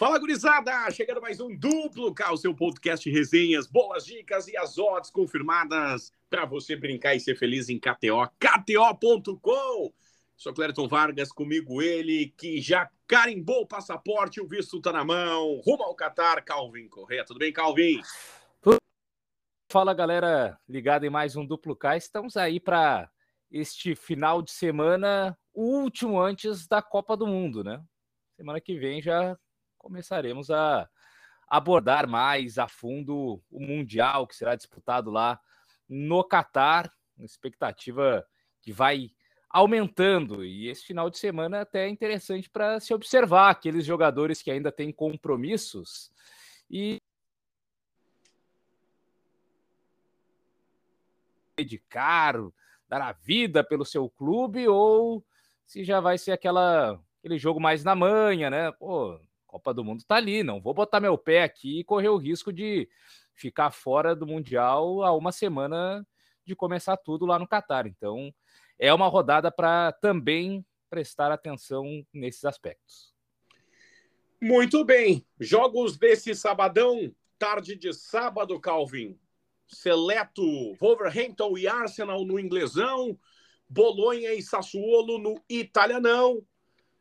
Fala, gurizada! Chegando mais um duplo K, o seu podcast resenhas, boas dicas e as odds confirmadas para você brincar e ser feliz em KTO, KTO.com. Sou Clériton Vargas, comigo ele que já carimbou o passaporte, o visto tá na mão, rumo ao Qatar, Calvin Correia. Tudo bem, Calvin? Fala, galera, ligado em mais um duplo K. Estamos aí para este final de semana, o último antes da Copa do Mundo, né? Semana que vem já começaremos a abordar mais a fundo o Mundial que será disputado lá no Catar. Uma expectativa que vai aumentando. E esse final de semana é até é interessante para se observar aqueles jogadores que ainda têm compromissos e dedicar, dar a vida pelo seu clube ou se já vai ser aquela aquele jogo mais na manha, né? Pô, Copa do Mundo tá ali, não vou botar meu pé aqui e correr o risco de ficar fora do Mundial a uma semana de começar tudo lá no Catar. Então, é uma rodada para também prestar atenção nesses aspectos. Muito bem. Jogos desse sabadão, tarde de sábado, Calvin. Seleto, Wolverhampton e Arsenal no inglesão, Bolonha e Sassuolo no italianão,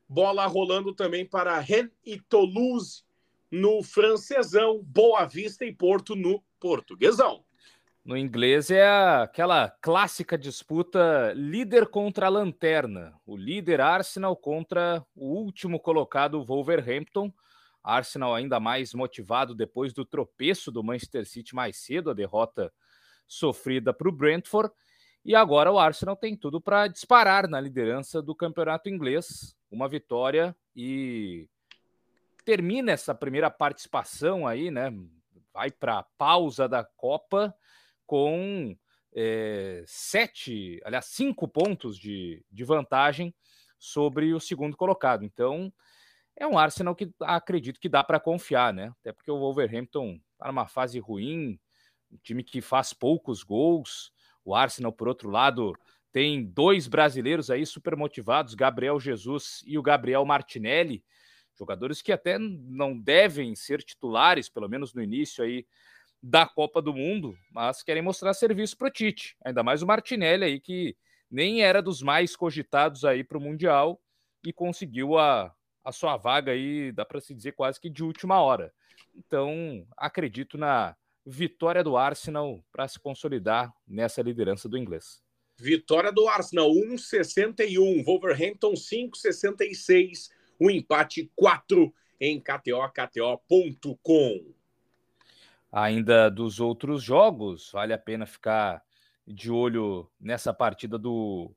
Bola rolando também para Rennes e Toulouse no francesão, Boa Vista e Porto no portuguesão. No inglês é aquela clássica disputa líder contra a lanterna. O líder Arsenal contra o último colocado Wolverhampton. Arsenal ainda mais motivado depois do tropeço do Manchester City mais cedo, a derrota sofrida para o Brentford. E agora o Arsenal tem tudo para disparar na liderança do campeonato inglês uma vitória e termina essa primeira participação aí, né? Vai para a pausa da Copa com é, sete, aliás, cinco pontos de, de vantagem sobre o segundo colocado. Então, é um Arsenal que acredito que dá para confiar, né? Até porque o Wolverhampton está numa fase ruim, um time que faz poucos gols. O Arsenal, por outro lado, tem dois brasileiros aí super motivados, Gabriel Jesus e o Gabriel Martinelli, jogadores que até não devem ser titulares, pelo menos no início aí da Copa do Mundo, mas querem mostrar serviço para o Tite. Ainda mais o Martinelli aí que nem era dos mais cogitados aí para o Mundial e conseguiu a, a sua vaga aí, dá para se dizer quase que de última hora. Então, acredito na vitória do Arsenal para se consolidar nessa liderança do inglês. Vitória do Arsenal 1,61. Wolverhampton 5,66. O empate 4 em KTO, KTO.com. Ainda dos outros jogos, vale a pena ficar de olho nessa partida do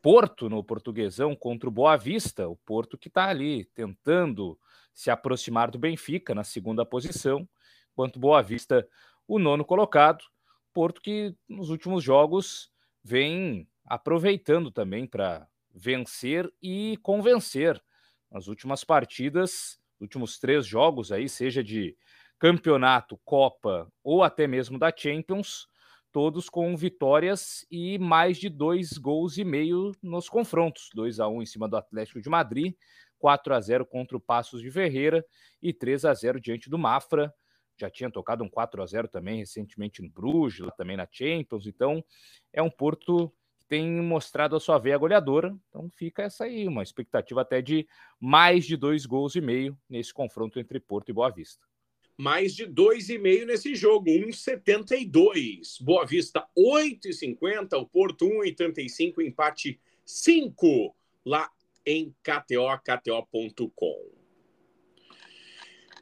Porto no Portuguesão contra o Boa Vista. O Porto que está ali tentando se aproximar do Benfica na segunda posição, enquanto Boa Vista, o nono colocado. Porto que nos últimos jogos vem aproveitando também para vencer e convencer nas últimas partidas, últimos três jogos aí, seja de campeonato, Copa ou até mesmo da Champions, todos com vitórias e mais de dois gols e meio nos confrontos. 2 a 1 em cima do Atlético de Madrid, 4 a 0 contra o Passos de Ferreira e 3 a 0 diante do Mafra já tinha tocado um 4 a 0 também recentemente no Bruges, lá também na Champions. Então, é um Porto que tem mostrado a sua veia goleadora. Então, fica essa aí, uma expectativa até de mais de dois gols e meio nesse confronto entre Porto e Boa Vista. Mais de dois e meio nesse jogo, 1,72. Boa Vista 8,50, o Porto 1,85, empate 5 lá em KTO, KTO.com.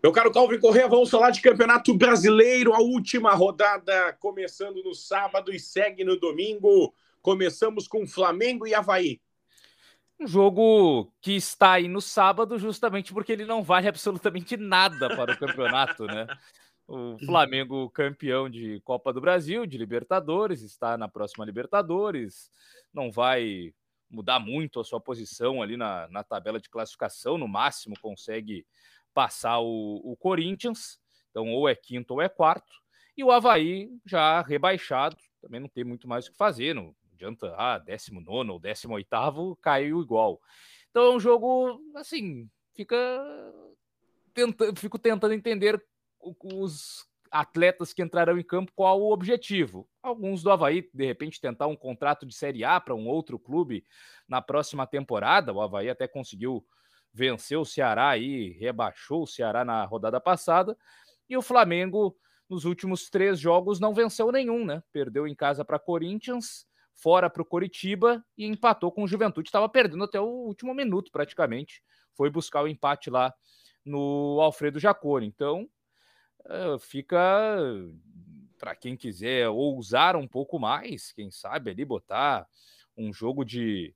Meu caro Calvin Correa, vamos falar de Campeonato Brasileiro, a última rodada começando no sábado e segue no domingo. Começamos com Flamengo e Havaí. Um jogo que está aí no sábado justamente porque ele não vale absolutamente nada para o campeonato, né? O Flamengo campeão de Copa do Brasil, de Libertadores, está na próxima Libertadores, não vai mudar muito a sua posição ali na, na tabela de classificação, no máximo consegue passar o, o Corinthians, então ou é quinto ou é quarto, e o Havaí já rebaixado, também não tem muito mais o que fazer, não adianta, ah, 19 ou 18 caiu igual. Então é um jogo, assim, fica tenta, fico tentando entender os atletas que entrarão em campo qual o objetivo. Alguns do Havaí, de repente, tentar um contrato de Série A para um outro clube na próxima temporada. O Havaí até conseguiu vencer o Ceará aí, rebaixou o Ceará na rodada passada. E o Flamengo, nos últimos três jogos, não venceu nenhum, né? Perdeu em casa para Corinthians, fora para o Coritiba e empatou com o Juventude. Estava perdendo até o último minuto, praticamente. Foi buscar o empate lá no Alfredo Jaconi. Então, eh, fica para quem quiser ousar um pouco mais, quem sabe ali botar um jogo de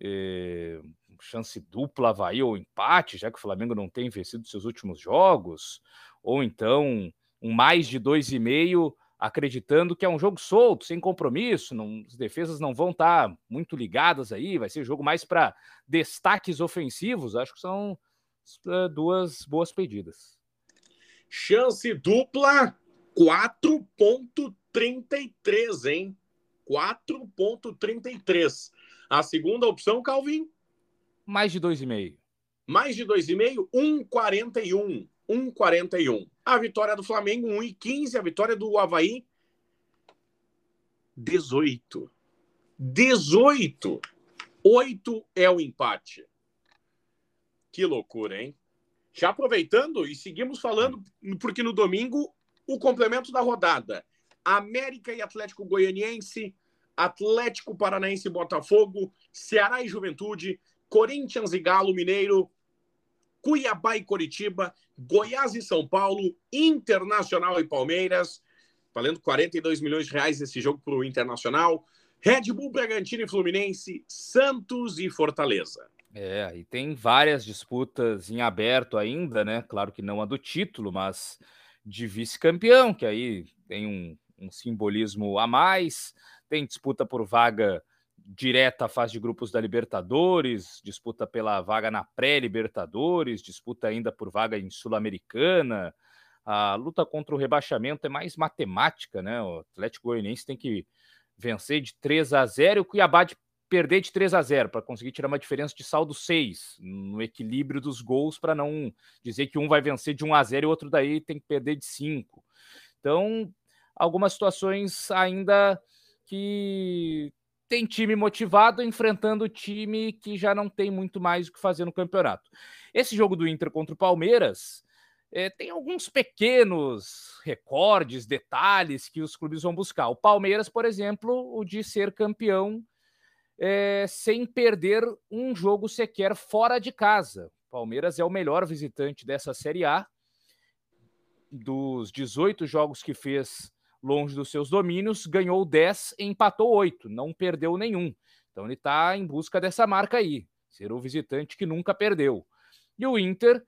eh, chance dupla Havaí ou empate, já que o Flamengo não tem vencido seus últimos jogos, ou então um mais de dois e meio, acreditando que é um jogo solto, sem compromisso, não, as defesas não vão estar tá muito ligadas aí, vai ser jogo mais para destaques ofensivos, acho que são uh, duas boas pedidas. Chance dupla 4.33, hein? 4.33. A segunda opção, Calvin? Mais de 2,5. Mais de 2,5, 1,41. 1,41. A vitória do Flamengo, 1,15. A vitória do Havaí, 18. 18. 8 é o empate. Que loucura, hein? Já aproveitando e seguimos falando, porque no domingo, o complemento da rodada. América e Atlético Goianiense, Atlético Paranaense e Botafogo, Ceará e Juventude, Corinthians e Galo Mineiro, Cuiabá e Coritiba, Goiás e São Paulo, Internacional e Palmeiras, valendo 42 milhões de reais esse jogo para o Internacional, Red Bull, Bragantino e Fluminense, Santos e Fortaleza. É, e tem várias disputas em aberto ainda, né? Claro que não a do título, mas de vice-campeão, que aí tem um, um simbolismo a mais, tem disputa por vaga direta à fase de grupos da Libertadores, disputa pela vaga na pré-Libertadores, disputa ainda por vaga em Sul-Americana. A luta contra o rebaixamento é mais matemática, né? O Atlético Goianiense tem que vencer de 3 a 0 e o Cuiabá de perder de 3 a 0 para conseguir tirar uma diferença de saldo 6 no equilíbrio dos gols para não dizer que um vai vencer de 1 a 0 e o outro daí tem que perder de 5. Então, algumas situações ainda que tem time motivado enfrentando time que já não tem muito mais o que fazer no campeonato. Esse jogo do Inter contra o Palmeiras é, tem alguns pequenos recordes, detalhes que os clubes vão buscar. O Palmeiras, por exemplo, o de ser campeão é, sem perder um jogo sequer fora de casa. Palmeiras é o melhor visitante dessa Série A. Dos 18 jogos que fez longe dos seus domínios, ganhou 10 e empatou 8, não perdeu nenhum. Então ele está em busca dessa marca aí, ser o visitante que nunca perdeu. E o Inter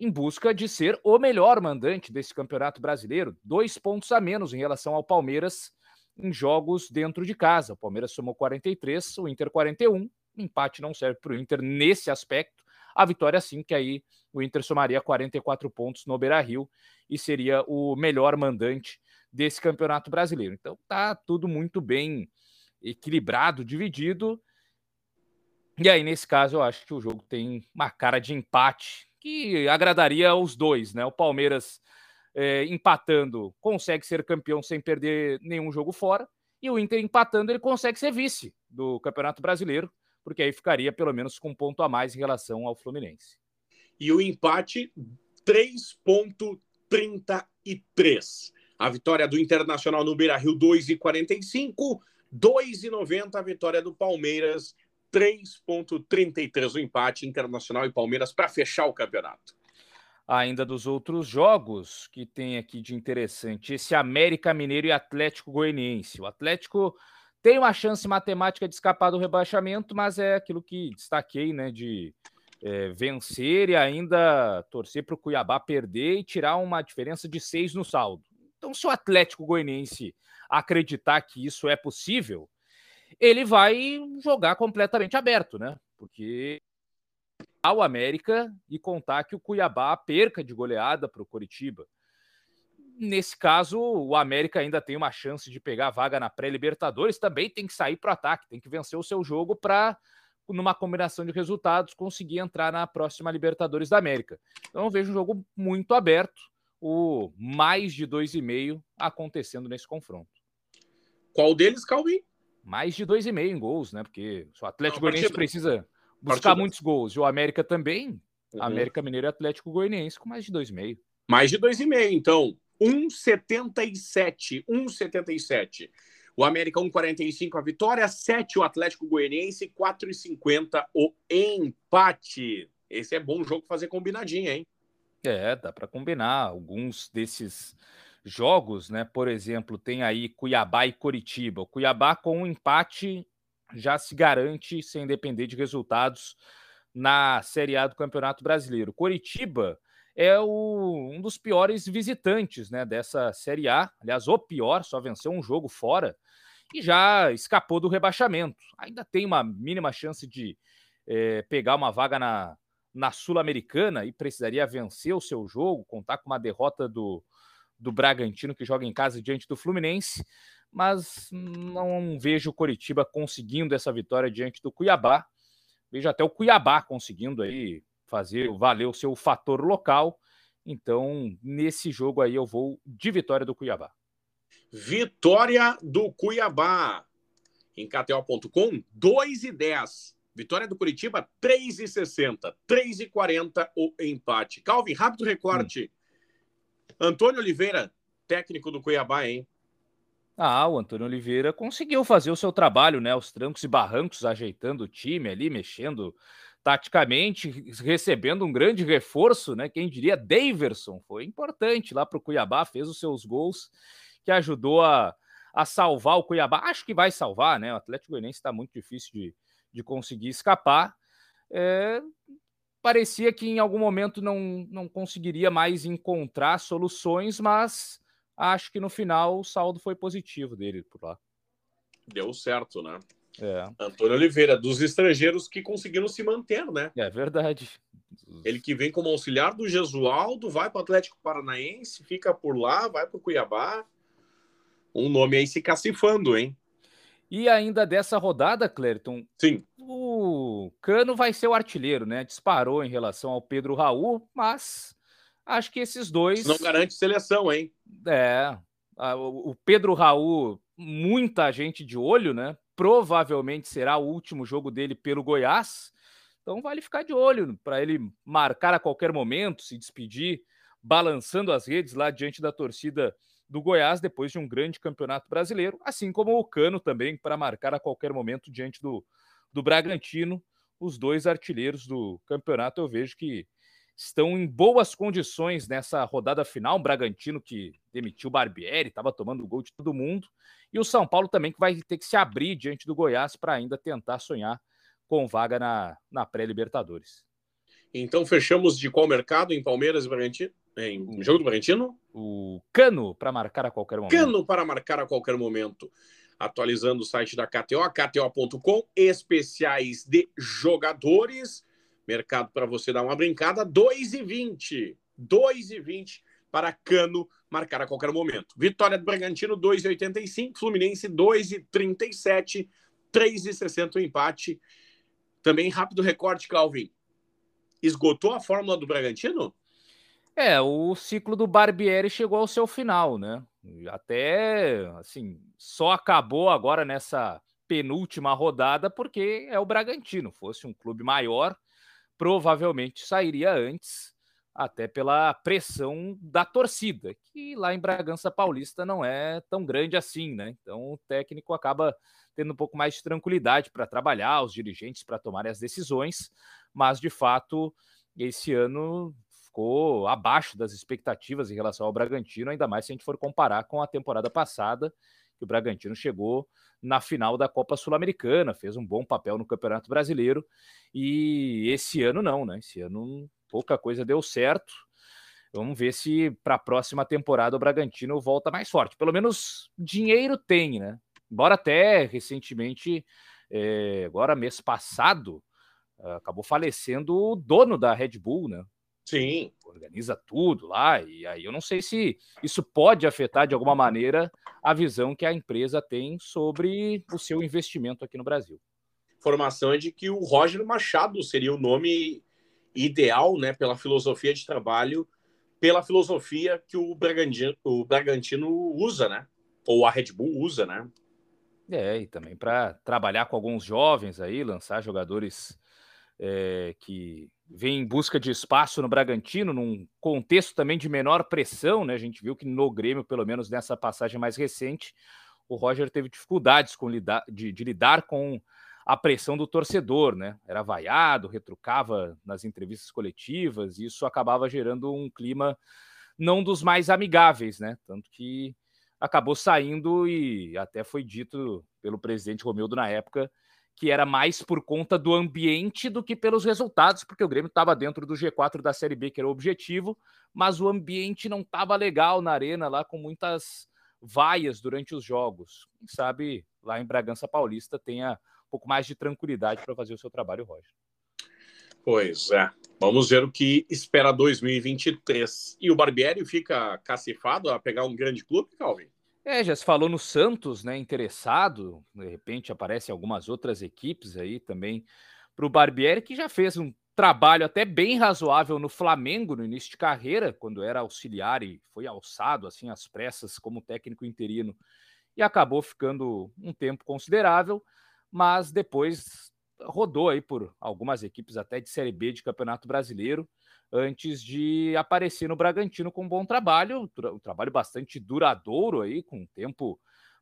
em busca de ser o melhor mandante desse campeonato brasileiro, dois pontos a menos em relação ao Palmeiras em jogos dentro de casa. O Palmeiras somou 43, o Inter 41. empate não serve para o Inter nesse aspecto. A vitória sim, que aí o Inter somaria 44 pontos no Beira-Rio e seria o melhor mandante desse Campeonato Brasileiro. Então tá tudo muito bem equilibrado, dividido. E aí, nesse caso, eu acho que o jogo tem uma cara de empate que agradaria aos dois, né? O Palmeiras é, empatando consegue ser campeão sem perder nenhum jogo fora, e o Inter empatando ele consegue ser vice do Campeonato Brasileiro, porque aí ficaria pelo menos com um ponto a mais em relação ao Fluminense. E o empate 3.33. A vitória do Internacional no Beira-Rio 2,45, 2,90 a vitória do Palmeiras 3,33 o empate Internacional e Palmeiras para fechar o campeonato. Ainda dos outros jogos que tem aqui de interessante, esse América Mineiro e Atlético Goianiense. O Atlético tem uma chance matemática de escapar do rebaixamento, mas é aquilo que destaquei, né, de é, vencer e ainda torcer para o Cuiabá perder e tirar uma diferença de seis no saldo. Então, se o Atlético Goianiense acreditar que isso é possível, ele vai jogar completamente aberto, né? Porque ao América e contar que o Cuiabá perca de goleada para o Coritiba. Nesse caso, o América ainda tem uma chance de pegar a vaga na pré-Libertadores, também tem que sair para o ataque, tem que vencer o seu jogo para numa combinação de resultados, conseguir entrar na próxima Libertadores da América. Então eu vejo um jogo muito aberto, o mais de 2,5 acontecendo nesse confronto. Qual deles, Calvin? Mais de 2,5 em gols, né? Porque o Atlético Goianiense precisa buscar muitos gols. E o América também. Uhum. América Mineiro e Atlético Goianiense com mais de 2,5. Mais de 2,5, então. 1,77. 1,77. O América 1,45 a vitória, 7 o Atlético Goianiense, 4,50 o empate. Esse é bom jogo fazer combinadinha, hein? É, dá para combinar alguns desses jogos, né? Por exemplo, tem aí Cuiabá e Coritiba. O Cuiabá com um empate já se garante sem depender de resultados na Série A do Campeonato Brasileiro. Coritiba é o, um dos piores visitantes né, dessa Série A. Aliás, o pior, só venceu um jogo fora e já escapou do rebaixamento. Ainda tem uma mínima chance de é, pegar uma vaga na, na Sul-Americana e precisaria vencer o seu jogo, contar com uma derrota do, do Bragantino, que joga em casa diante do Fluminense mas não vejo o Coritiba conseguindo essa vitória diante do Cuiabá. Vejo até o Cuiabá conseguindo aí fazer valer o seu fator local. Então, nesse jogo aí, eu vou de vitória do Cuiabá. Vitória do Cuiabá. Em KTO.com, 2 e 10. Vitória do Curitiba, 3,60. 3,40 o empate. Calvin, rápido recorte. Hum. Antônio Oliveira, técnico do Cuiabá, hein? Ah, o Antônio Oliveira conseguiu fazer o seu trabalho, né? Os trancos e barrancos, ajeitando o time ali, mexendo taticamente, recebendo um grande reforço, né? Quem diria Daverson foi importante lá para o Cuiabá, fez os seus gols, que ajudou a, a salvar o Cuiabá. Acho que vai salvar, né? O Atlético Goianiense está muito difícil de, de conseguir escapar. É, parecia que em algum momento não, não conseguiria mais encontrar soluções, mas acho que no final o saldo foi positivo dele por lá. Deu certo, né? É. Antônio Oliveira, dos estrangeiros que conseguiram se manter, né? É verdade. Ele que vem como auxiliar do Jesualdo, vai para o Atlético Paranaense, fica por lá, vai para o Cuiabá. Um nome aí se cacifando, hein? E ainda dessa rodada, Clériton, Sim. o Cano vai ser o artilheiro, né? Disparou em relação ao Pedro Raul, mas Acho que esses dois. Isso não garante seleção, hein? É. O Pedro Raul, muita gente de olho, né? Provavelmente será o último jogo dele pelo Goiás. Então vale ficar de olho para ele marcar a qualquer momento, se despedir, balançando as redes lá diante da torcida do Goiás depois de um grande campeonato brasileiro, assim como o Cano também para marcar a qualquer momento diante do, do Bragantino. Os dois artilheiros do campeonato eu vejo que estão em boas condições nessa rodada final. O Bragantino que demitiu o Barbieri, estava tomando gol de todo mundo. E o São Paulo também que vai ter que se abrir diante do Goiás para ainda tentar sonhar com vaga na, na pré-Libertadores. Então fechamos de qual mercado em Palmeiras e Bragantino? Em jogo do Bragantino? O Cano para marcar a qualquer momento. Cano para marcar a qualquer momento. Atualizando o site da KTO, kto.com, especiais de jogadores Mercado para você dar uma brincada, 2,20. 2,20 para Cano marcar a qualquer momento. Vitória do Bragantino, 2,85. Fluminense, 2,37. 3,60 o empate. Também rápido recorte, Calvin. Esgotou a fórmula do Bragantino? É, o ciclo do Barbieri chegou ao seu final, né? Até, assim, só acabou agora nessa penúltima rodada porque é o Bragantino. Fosse um clube maior, provavelmente sairia antes, até pela pressão da torcida, que lá em Bragança Paulista não é tão grande assim, né? Então o técnico acaba tendo um pouco mais de tranquilidade para trabalhar, os dirigentes para tomarem as decisões, mas de fato esse ano ficou abaixo das expectativas em relação ao Bragantino, ainda mais se a gente for comparar com a temporada passada, que o Bragantino chegou na final da Copa Sul-Americana, fez um bom papel no Campeonato Brasileiro. E esse ano não, né? Esse ano pouca coisa deu certo. Vamos ver se para a próxima temporada o Bragantino volta mais forte. Pelo menos dinheiro tem, né? Embora até recentemente, é, agora mês passado, acabou falecendo o dono da Red Bull, né? Sim. Organiza tudo lá, e aí eu não sei se isso pode afetar de alguma maneira a visão que a empresa tem sobre o seu investimento aqui no Brasil. informação é de que o Roger Machado seria o nome ideal, né, pela filosofia de trabalho, pela filosofia que o Bragantino, o Bragantino usa, né? Ou a Red Bull usa, né? É, e também para trabalhar com alguns jovens aí, lançar jogadores é, que vêm em busca de espaço no Bragantino, num contexto também de menor pressão, né? A gente viu que no Grêmio, pelo menos nessa passagem mais recente, o Roger teve dificuldades com lidar, de, de lidar com a pressão do torcedor, né? Era vaiado, retrucava nas entrevistas coletivas, e isso acabava gerando um clima não dos mais amigáveis, né? Tanto que acabou saindo e até foi dito pelo presidente Romildo na época que era mais por conta do ambiente do que pelos resultados, porque o Grêmio estava dentro do G4 da Série B, que era o objetivo, mas o ambiente não estava legal na arena lá com muitas vaias durante os jogos. Quem sabe lá em Bragança Paulista tenha um pouco mais de tranquilidade para fazer o seu trabalho, Roger. Pois é. Vamos ver o que espera 2023. E o Barbieri fica cacifado a pegar um grande clube, Calvin? É, já se falou no Santos, né? Interessado. De repente aparecem algumas outras equipes aí também para o Barbieri, que já fez um trabalho até bem razoável no Flamengo no início de carreira, quando era auxiliar e foi alçado assim às pressas como técnico interino e acabou ficando um tempo considerável mas depois rodou aí por algumas equipes até de Série B de Campeonato Brasileiro, antes de aparecer no Bragantino com um bom trabalho, um trabalho bastante duradouro aí, com um tempo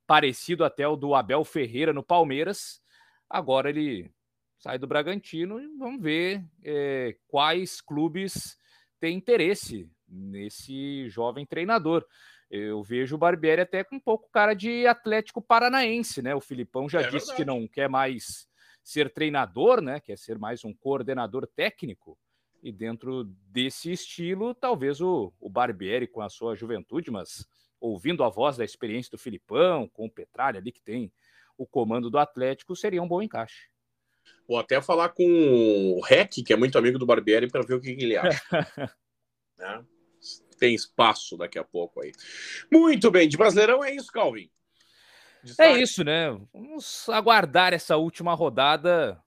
parecido até o do Abel Ferreira no Palmeiras. Agora ele sai do Bragantino e vamos ver é, quais clubes têm interesse nesse jovem treinador. Eu vejo o Barbieri até com um pouco cara de Atlético Paranaense, né? O Filipão já é disse verdade. que não quer mais ser treinador, né? Quer ser mais um coordenador técnico. E dentro desse estilo, talvez o, o Barbieri, com a sua juventude, mas ouvindo a voz da experiência do Filipão, com o Petralha ali que tem o comando do Atlético, seria um bom encaixe. Vou até falar com o Rec, que é muito amigo do Barbieri, para ver o que, que ele acha. né? tem espaço daqui a pouco aí. Muito bem, de Brasileirão é isso, Calvin. É isso, né? Vamos aguardar essa última rodada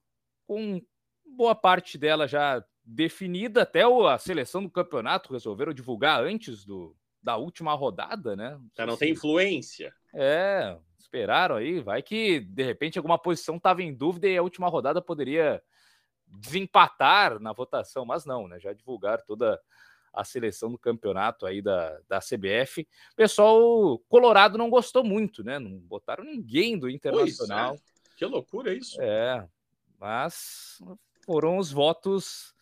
com boa parte dela já definida. Até a seleção do campeonato resolveram divulgar antes do, da última rodada, né? Já não tem influência. É, esperaram aí. Vai que de repente alguma posição estava em dúvida e a última rodada poderia desempatar na votação, mas não, né? Já divulgaram toda a seleção do campeonato aí da, da CBF. O pessoal colorado não gostou muito, né? Não botaram ninguém do Internacional. É. Que loucura isso. É, mas foram os votos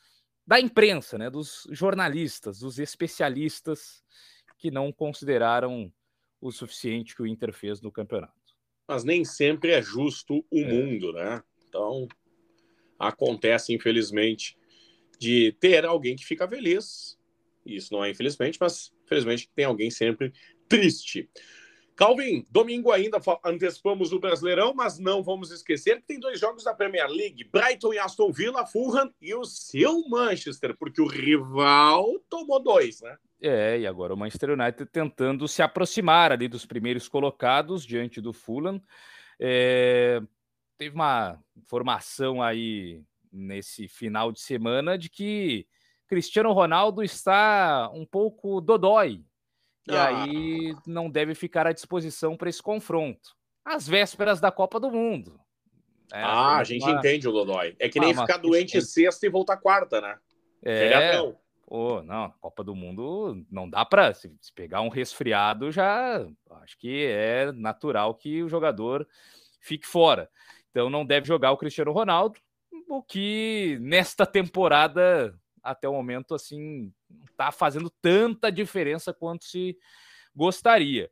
da imprensa, né? Dos jornalistas, dos especialistas que não consideraram o suficiente que o Inter fez no campeonato. Mas nem sempre é justo o é. mundo, né? Então acontece, infelizmente, de ter alguém que fica feliz isso não é infelizmente, mas felizmente tem alguém sempre triste. Calvin, domingo ainda antecipamos o Brasileirão, mas não vamos esquecer que tem dois jogos da Premier League: Brighton e Aston Villa, Fulham e o seu Manchester, porque o rival tomou dois, né? É, e agora o Manchester United tentando se aproximar ali dos primeiros colocados diante do Fulham. É, teve uma informação aí nesse final de semana de que Cristiano Ronaldo está um pouco dodói. E ah. aí não deve ficar à disposição para esse confronto. Às vésperas da Copa do Mundo. É, ah, a gente uma... entende o Dodói. É que nem ah, ficar doente sexta e voltar quarta, né? É. Oh, não, Copa do Mundo não dá para se, pegar um resfriado já acho que é natural que o jogador fique fora. Então não deve jogar o Cristiano Ronaldo, o que nesta temporada até o momento, assim, não está fazendo tanta diferença quanto se gostaria.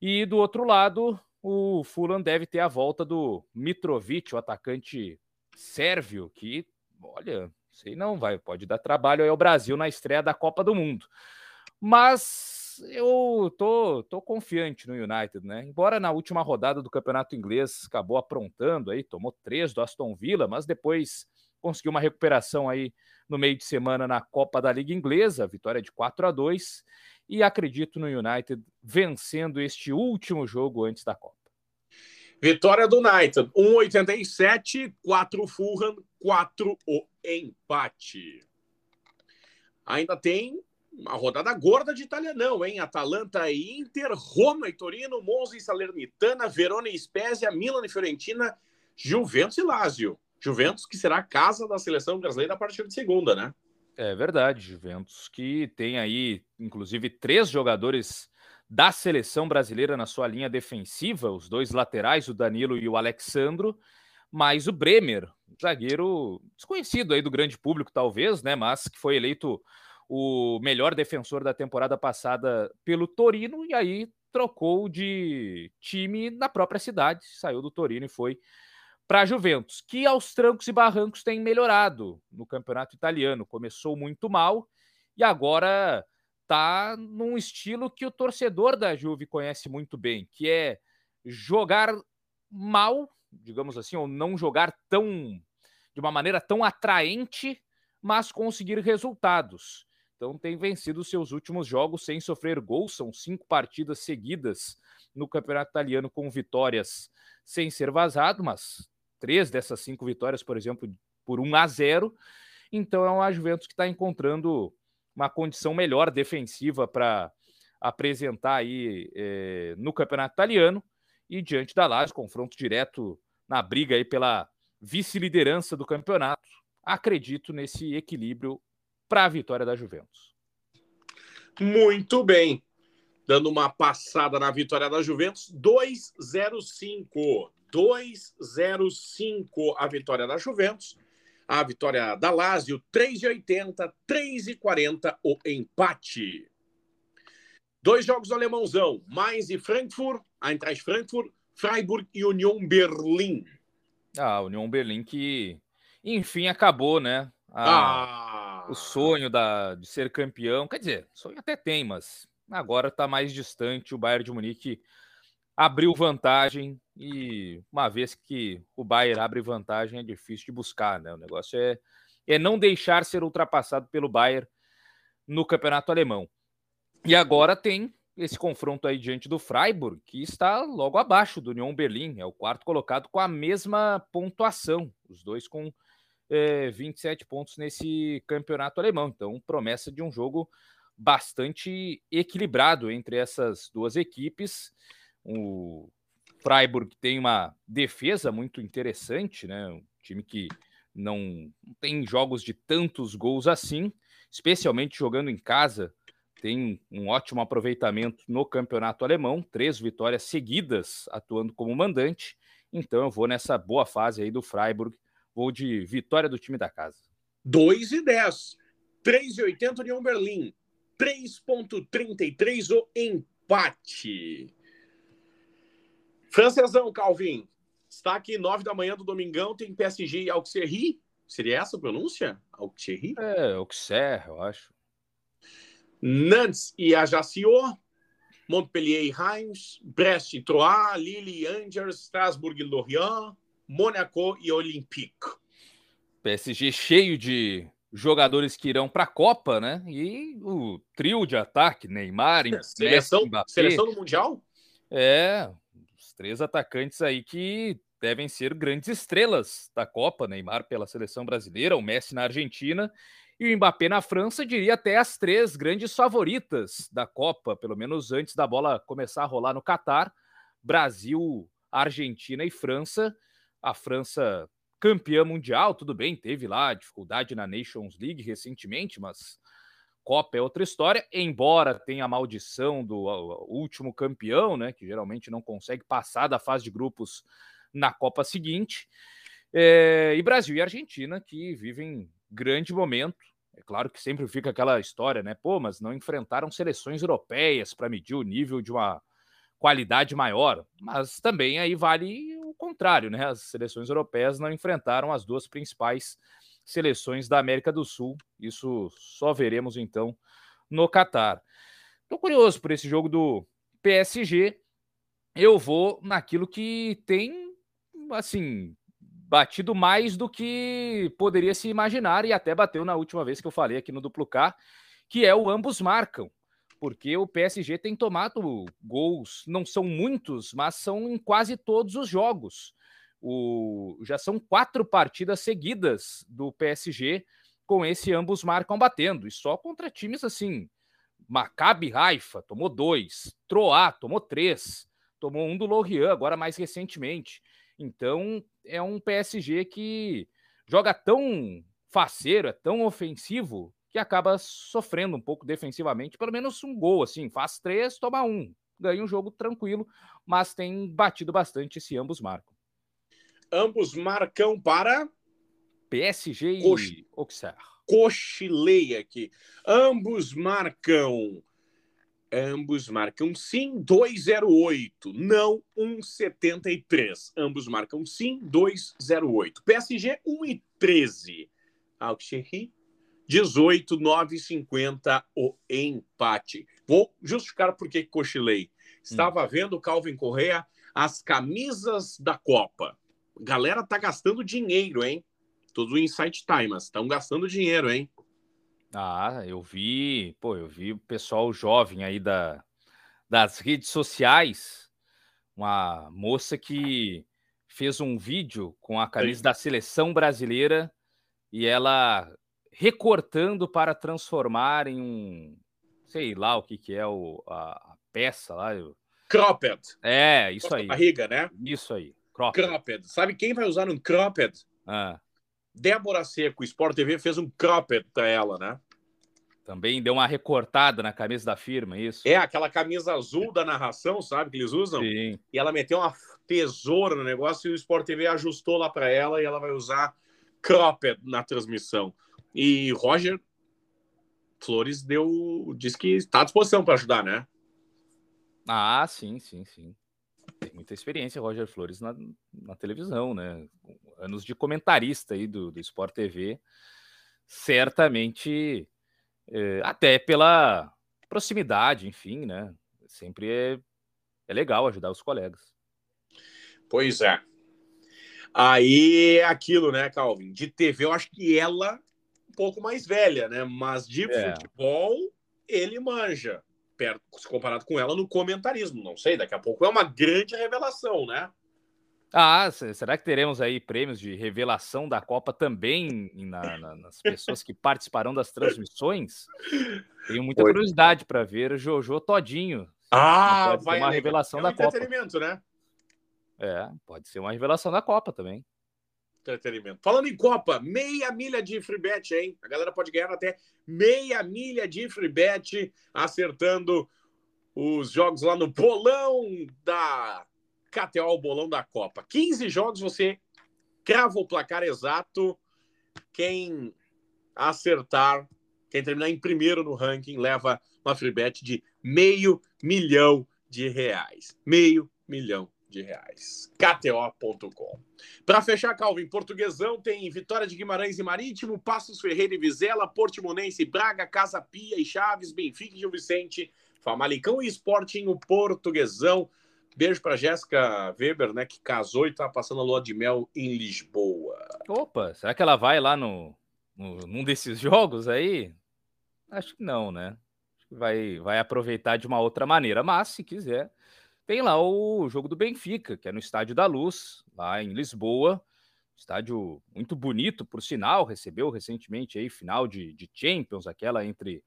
E do outro lado, o Fulham deve ter a volta do Mitrovic, o atacante sérvio, que, olha, sei não, vai, pode dar trabalho ao Brasil na estreia da Copa do Mundo. Mas eu tô, tô confiante no United, né? Embora na última rodada do Campeonato Inglês acabou aprontando aí, tomou três do Aston Villa, mas depois conseguiu uma recuperação aí no meio de semana na Copa da Liga Inglesa, vitória de 4 a 2 e acredito no United vencendo este último jogo antes da Copa. Vitória do United, 1,87, 4 Fulham, 4 o empate. Ainda tem uma rodada gorda de italianão, hein? Atalanta e Inter, Roma e Torino, Monza e Salernitana, Verona e Spezia, Milan e Fiorentina, Juventus e Lazio. Juventus que será a casa da seleção brasileira a partir de segunda, né? É verdade, Juventus que tem aí, inclusive, três jogadores da seleção brasileira na sua linha defensiva, os dois laterais, o Danilo e o Alexandro, mais o Bremer, zagueiro desconhecido aí do grande público, talvez, né? Mas que foi eleito o melhor defensor da temporada passada pelo Torino e aí trocou de time na própria cidade, saiu do Torino e foi para a Juventus, que aos trancos e barrancos tem melhorado no campeonato italiano. Começou muito mal e agora está num estilo que o torcedor da Juve conhece muito bem, que é jogar mal, digamos assim, ou não jogar tão de uma maneira tão atraente, mas conseguir resultados. Então tem vencido seus últimos jogos sem sofrer gols, são cinco partidas seguidas no campeonato italiano com vitórias sem ser vazado, mas três dessas cinco vitórias, por exemplo, por 1 a 0. Então é uma Juventus que está encontrando uma condição melhor defensiva para apresentar aí é, no campeonato italiano e diante da Lazio, confronto direto na briga aí pela vice-liderança do campeonato. Acredito nesse equilíbrio para a vitória da Juventus. Muito bem. Dando uma passada na vitória da Juventus, 2-0-5. 2-0-5 a vitória da Juventus. A vitória da Lazio, 3,80, 3,40 o empate. Dois jogos do alemãozão, Mainz e Frankfurt, Eintracht Frankfurt, Freiburg e Union Berlim. Ah, Union Berlim que, enfim, acabou, né? Ah, ah. O sonho da, de ser campeão, quer dizer, sonho até tem, mas agora está mais distante. O Bayern de Munique abriu vantagem e uma vez que o Bayern abre vantagem é difícil de buscar, né? O negócio é, é não deixar ser ultrapassado pelo Bayern no campeonato alemão. E agora tem esse confronto aí diante do Freiburg, que está logo abaixo do Union Berlim, é o quarto colocado com a mesma pontuação, os dois com é, 27 pontos nesse campeonato alemão. Então, promessa de um jogo bastante equilibrado entre essas duas equipes. O Freiburg tem uma defesa muito interessante, né? Um time que não tem jogos de tantos gols assim, especialmente jogando em casa. Tem um ótimo aproveitamento no campeonato alemão, três vitórias seguidas atuando como mandante. Então eu vou nessa boa fase aí do Freiburg, vou de vitória do time da casa. 2 e 10, 3 e 80 União Berlim, 3.33 o empate. Francesão, Calvin. Está aqui, nove da manhã do domingão, tem PSG e Auxerre. Seria essa a pronúncia? Auxerre? É, Auxerre, eu acho. Nantes e Ajaccio. Montpellier e Reims. Brest e Troyes. Lille e Angers. Strasbourg e Lorient. Monaco e Olympique. PSG cheio de jogadores que irão para a Copa, né? E o trio de ataque, Neymar, seleção, Messi, Mbappé. seleção do Mundial? É, três atacantes aí que devem ser grandes estrelas da Copa, Neymar pela seleção brasileira, o Messi na Argentina e o Mbappé na França, diria até as três grandes favoritas da Copa, pelo menos antes da bola começar a rolar no Catar, Brasil, Argentina e França. A França campeã mundial, tudo bem, teve lá dificuldade na Nations League recentemente, mas Copa é outra história, embora tenha a maldição do último campeão, né, que geralmente não consegue passar da fase de grupos na Copa seguinte. É, e Brasil e Argentina que vivem grande momento. É claro que sempre fica aquela história, né? Pô, mas não enfrentaram seleções europeias para medir o nível de uma qualidade maior. Mas também aí vale contrário, né? As seleções europeias não enfrentaram as duas principais seleções da América do Sul. Isso só veremos então no Catar. Estou curioso por esse jogo do PSG. Eu vou naquilo que tem, assim, batido mais do que poderia se imaginar e até bateu na última vez que eu falei aqui no Duplo K, que é o ambos marcam. Porque o PSG tem tomado gols, não são muitos, mas são em quase todos os jogos. O, já são quatro partidas seguidas do PSG com esse ambos marcam batendo, e só contra times assim. Maccabi Haifa tomou dois, Troá tomou três, tomou um do Lorient agora mais recentemente. Então é um PSG que joga tão faceiro, é tão ofensivo que acaba sofrendo um pouco defensivamente, pelo menos um gol, assim, faz três, toma um, ganha um jogo tranquilo, mas tem batido bastante se ambos marcam. Ambos marcam para PSG e Auxerre. Cochilei aqui. Ambos marcam. Ambos marcam sim 208, não 173. Ambos marcam sim 208. PSG 1 e 13. Auxerre 18, 9,50 o empate. Vou justificar por que cochilei. Estava hum. vendo, Calvin Correa, as camisas da Copa. Galera tá gastando dinheiro, hein? Tudo Insight Time, mas estão gastando dinheiro, hein? Ah, eu vi, pô, eu vi o pessoal jovem aí da, das redes sociais, uma moça que fez um vídeo com a camisa Sim. da seleção brasileira e ela recortando para transformar em um, sei lá o que que é o, a, a peça lá. Eu... Cropped. É, isso aí. Barriga, né? Isso aí. Cropped. cropped. Sabe quem vai usar um cropped? Ah. Débora Seco, Sport TV fez um cropped para ela, né? Também deu uma recortada na camisa da firma, é isso? É, aquela camisa azul da narração, sabe, que eles usam? Sim. E ela meteu uma tesoura no negócio e o Sport TV ajustou lá para ela e ela vai usar cropped na transmissão. E Roger Flores deu, disse que está à disposição para ajudar, né? Ah, sim, sim, sim. Tem muita experiência, Roger Flores, na, na televisão, né? Anos de comentarista aí do, do Sport TV. Certamente, é, até pela proximidade, enfim, né? Sempre é, é legal ajudar os colegas. Pois é. Aí é aquilo, né, Calvin? De TV, eu acho que ela pouco mais velha, né? Mas de é. futebol, ele manja. Perto, se comparado com ela no comentarismo. Não sei, daqui a pouco é uma grande revelação, né? Ah, será que teremos aí prêmios de revelação da Copa também na, na, nas pessoas que participarão das transmissões? Tenho muita Oi. curiosidade para ver o Jojo todinho. Ah, vai uma revelação é um da Copa. né? É, pode ser uma revelação da Copa também. Entretenimento. Falando em Copa, meia milha de free bet, hein? A galera pode ganhar até meia milha de free bet acertando os jogos lá no bolão da KTO, o bolão da Copa. 15 jogos, você crava o placar exato. Quem acertar, quem terminar em primeiro no ranking, leva uma free bet de meio milhão de reais. Meio milhão de reais. KTO.com. Para fechar, Calvin, Portuguesão tem Vitória de Guimarães e Marítimo, Passos Ferreira e Vizela, Portimonense, Braga, Casa Pia e Chaves, Benfica e Gil Vicente, Famalicão e Sporting, o Portuguesão. Beijo para Jéssica Weber, né, que casou e está passando a lua de mel em Lisboa. Opa, será que ela vai lá no, no num desses jogos aí? Acho que não, né? Vai, vai aproveitar de uma outra maneira, mas se quiser, tem lá o jogo do Benfica, que é no Estádio da Luz, lá em Lisboa. Estádio muito bonito, por sinal, recebeu recentemente aí final de, de Champions, aquela entre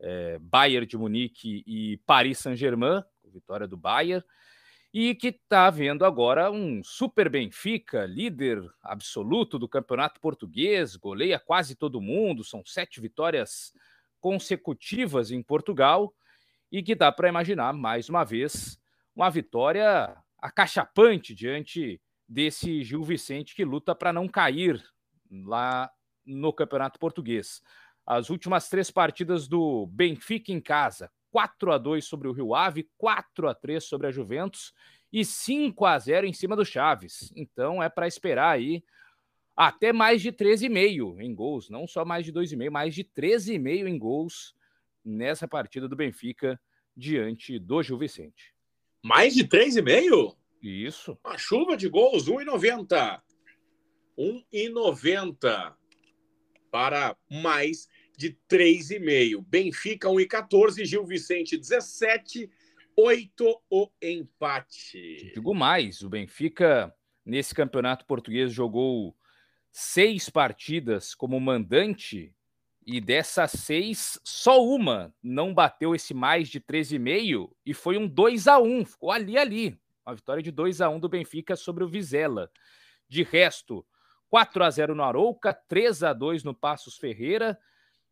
é, Bayern de Munique e Paris Saint-Germain, vitória do Bayern, e que está vendo agora um super Benfica, líder absoluto do campeonato português, goleia quase todo mundo, são sete vitórias consecutivas em Portugal, e que dá para imaginar mais uma vez uma vitória acachapante diante desse Gil Vicente que luta para não cair lá no Campeonato Português. As últimas três partidas do Benfica em casa, 4 a 2 sobre o Rio Ave, 4 a 3 sobre a Juventus e 5 a 0 em cima do Chaves. Então é para esperar aí até mais de 13,5 em gols, não só mais de 2,5, mais de 13,5 em gols nessa partida do Benfica diante do Gil Vicente. Mais de 3,5? Isso. Uma chuva de gols, 1,90. 1,90 para mais de 3,5. Benfica 1,14, Gil Vicente 17, 8 o empate. Digo mais, o Benfica nesse campeonato português jogou seis partidas como mandante e dessas seis, só uma não bateu esse mais de 13,5 e foi um 2 a 1 ficou ali, ali. Uma vitória de 2 a 1 do Benfica sobre o Vizela. De resto, 4 a 0 no Arouca, 3 a 2 no Passos Ferreira,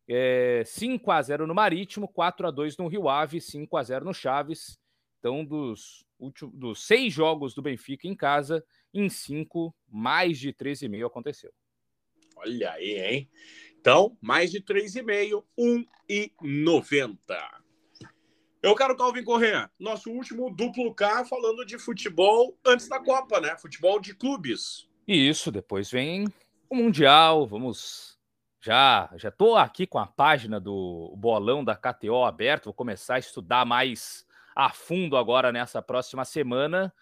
é, 5 a 0 no Marítimo, 4 a 2 no Rio Ave, 5 a 0 no Chaves. Então, dos, últimos, dos seis jogos do Benfica em casa, em cinco, mais de 13,5 aconteceu. Olha aí, hein? Então, mais de 3,5, 1,90. Eu quero Calvin Correa, nosso último duplo K falando de futebol antes da Copa, né? Futebol de clubes. Isso, depois vem o Mundial, vamos já já aqui com a página do bolão da KTO aberto, vou começar a estudar mais a fundo agora nessa próxima semana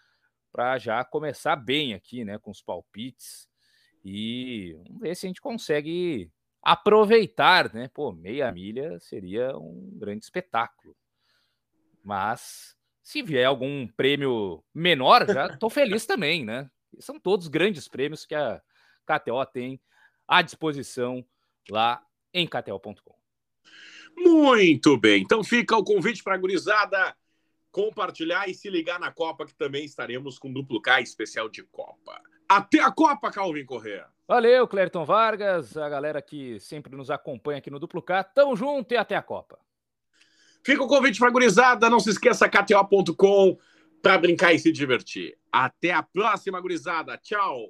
para já começar bem aqui, né, com os palpites e vamos ver se a gente consegue aproveitar, né? Pô, meia milha seria um grande espetáculo. Mas se vier algum prêmio menor, já estou feliz também, né? São todos grandes prêmios que a KTO tem à disposição lá em KTO.com. Muito bem. Então fica o convite para a gurizada compartilhar e se ligar na Copa, que também estaremos com duplo K especial de Copa. Até a Copa, Calvin Correa. Valeu, Clerton Vargas, a galera que sempre nos acompanha aqui no Duplo K. Tamo junto e até a Copa. Fica o convite para gurizada, não se esqueça kto.com para brincar e se divertir. Até a próxima, gurizada. Tchau.